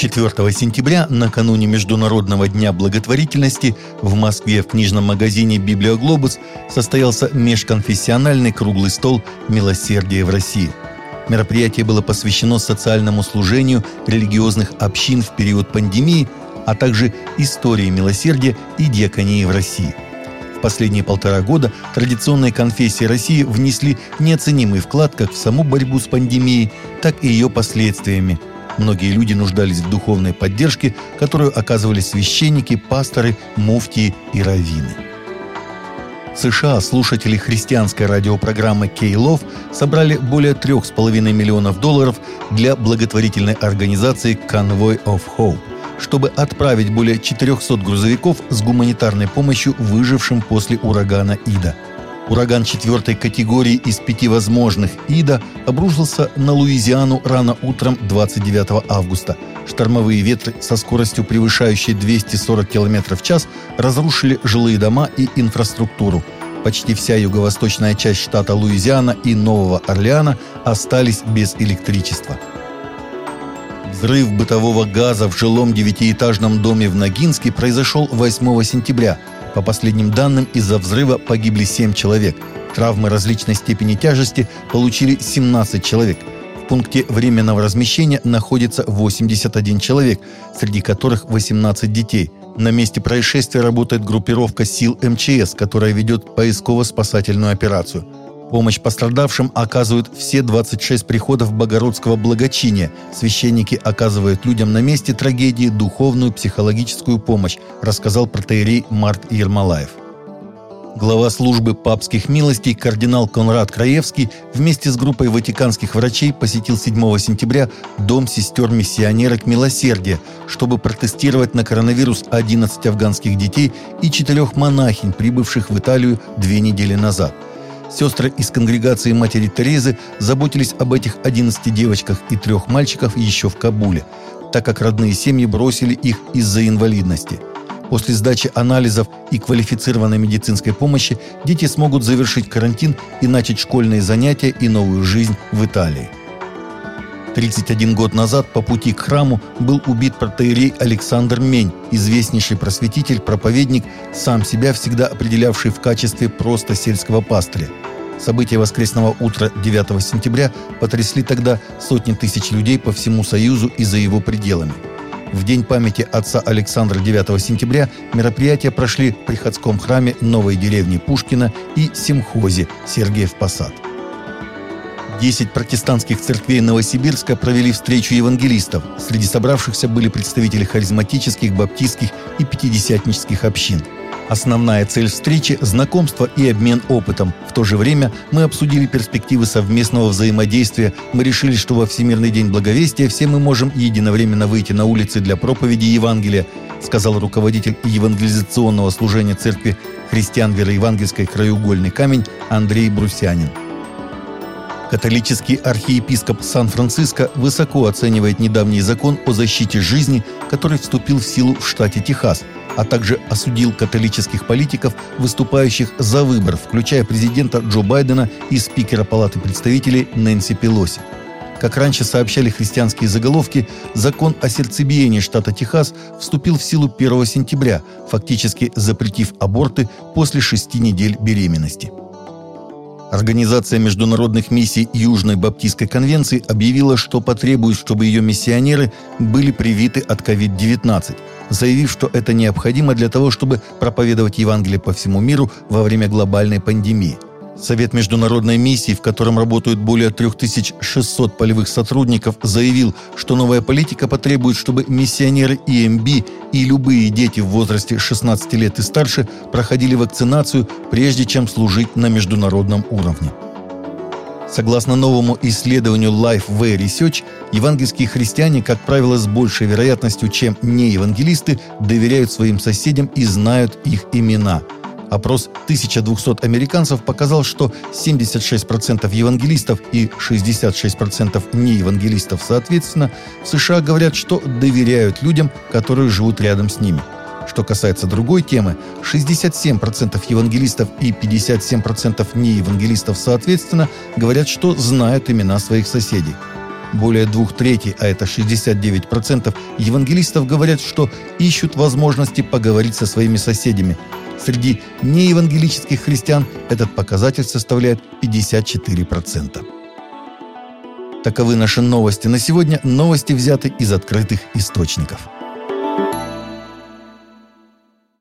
4 сентября, накануне Международного дня благотворительности, в Москве в книжном магазине «Библиоглобус» состоялся межконфессиональный круглый стол «Милосердие в России». Мероприятие было посвящено социальному служению религиозных общин в период пандемии, а также истории милосердия и диаконии в России. В последние полтора года традиционные конфессии России внесли неоценимый вклад как в саму борьбу с пандемией, так и ее последствиями – Многие люди нуждались в духовной поддержке, которую оказывали священники, пасторы, муфтии и раввины. США слушатели христианской радиопрограммы «Кей-Лов» собрали более 3,5 миллионов долларов для благотворительной организации «Convoy of Hope», чтобы отправить более 400 грузовиков с гуманитарной помощью выжившим после урагана Ида – Ураган четвертой категории из пяти возможных Ида обрушился на Луизиану рано утром 29 августа. Штормовые ветры со скоростью превышающей 240 км в час разрушили жилые дома и инфраструктуру. Почти вся юго-восточная часть штата Луизиана и Нового Орлеана остались без электричества. Взрыв бытового газа в жилом девятиэтажном доме в Ногинске произошел 8 сентября – по последним данным, из-за взрыва погибли 7 человек. Травмы различной степени тяжести получили 17 человек. В пункте временного размещения находится 81 человек, среди которых 18 детей. На месте происшествия работает группировка сил МЧС, которая ведет поисково-спасательную операцию – Помощь пострадавшим оказывают все 26 приходов Богородского благочиния. Священники оказывают людям на месте трагедии духовную психологическую помощь, рассказал протеерей Март Ермолаев. Глава службы папских милостей кардинал Конрад Краевский вместе с группой ватиканских врачей посетил 7 сентября дом сестер-миссионерок Милосердия, чтобы протестировать на коронавирус 11 афганских детей и четырех монахинь, прибывших в Италию две недели назад – Сестры из конгрегации матери Терезы заботились об этих 11 девочках и трех мальчиках еще в Кабуле, так как родные семьи бросили их из-за инвалидности. После сдачи анализов и квалифицированной медицинской помощи дети смогут завершить карантин и начать школьные занятия и новую жизнь в Италии. 31 год назад по пути к храму был убит протеерей Александр Мень, известнейший просветитель, проповедник, сам себя всегда определявший в качестве просто сельского пастыря. События воскресного утра 9 сентября потрясли тогда сотни тысяч людей по всему Союзу и за его пределами. В день памяти отца Александра 9 сентября мероприятия прошли в приходском храме новой деревни Пушкина и Симхозе Сергиев Посад. Десять протестантских церквей Новосибирска провели встречу евангелистов. Среди собравшихся были представители харизматических, баптистских и пятидесятнических общин. Основная цель встречи – знакомство и обмен опытом. В то же время мы обсудили перспективы совместного взаимодействия. Мы решили, что во Всемирный день благовестия все мы можем единовременно выйти на улицы для проповеди Евангелия, сказал руководитель евангелизационного служения церкви христиан вероевангельской «Краеугольный камень» Андрей Брусянин. Католический архиепископ Сан-Франциско высоко оценивает недавний закон о защите жизни, который вступил в силу в штате Техас, а также осудил католических политиков, выступающих за выбор, включая президента Джо Байдена и спикера Палаты представителей Нэнси Пелоси. Как раньше сообщали христианские заголовки, закон о сердцебиении штата Техас вступил в силу 1 сентября, фактически запретив аборты после шести недель беременности. Организация международных миссий Южной Баптистской конвенции объявила, что потребует, чтобы ее миссионеры были привиты от COVID-19, заявив, что это необходимо для того, чтобы проповедовать Евангелие по всему миру во время глобальной пандемии – Совет международной миссии, в котором работают более 3600 полевых сотрудников, заявил, что новая политика потребует, чтобы миссионеры ИМБ и любые дети в возрасте 16 лет и старше проходили вакцинацию, прежде чем служить на международном уровне. Согласно новому исследованию Lifeway Research, евангельские христиане, как правило, с большей вероятностью, чем неевангелисты, доверяют своим соседям и знают их имена – Опрос 1200 американцев показал, что 76% евангелистов и 66% неевангелистов соответственно в США говорят, что доверяют людям, которые живут рядом с ними. Что касается другой темы, 67% евангелистов и 57% неевангелистов соответственно говорят, что знают имена своих соседей. Более двух третей, а это 69% евангелистов говорят, что ищут возможности поговорить со своими соседями. Среди неевангелических христиан этот показатель составляет 54%. Таковы наши новости на сегодня. Новости взяты из открытых источников.